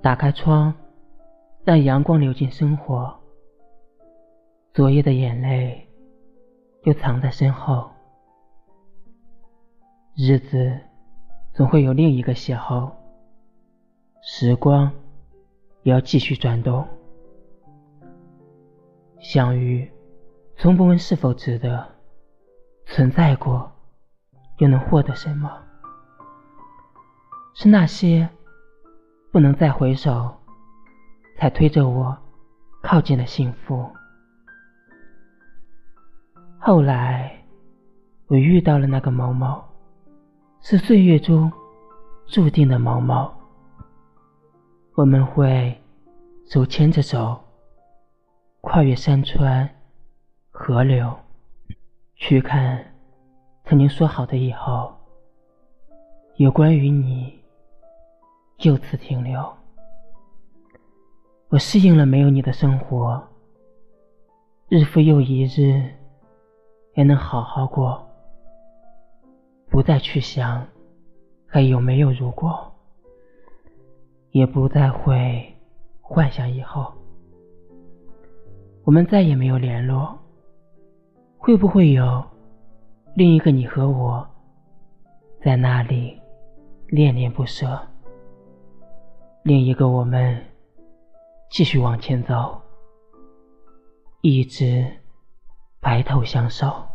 打开窗，让阳光流进生活。昨夜的眼泪又藏在身后。日子总会有另一个邂逅，时光也要继续转动。相遇，从不问是否值得；存在过，又能获得什么？是那些不能再回首，才推着我靠近了幸福。后来，我遇到了那个某某，是岁月中注定的某某。我们会手牵着手。跨越山川、河流，去看曾经说好的以后。有关于你，就此停留。我适应了没有你的生活，日复又一日，也能好好过。不再去想还有没有如果，也不再会幻想以后。我们再也没有联络，会不会有另一个你和我，在那里恋恋不舍？另一个我们继续往前走一直白头相守。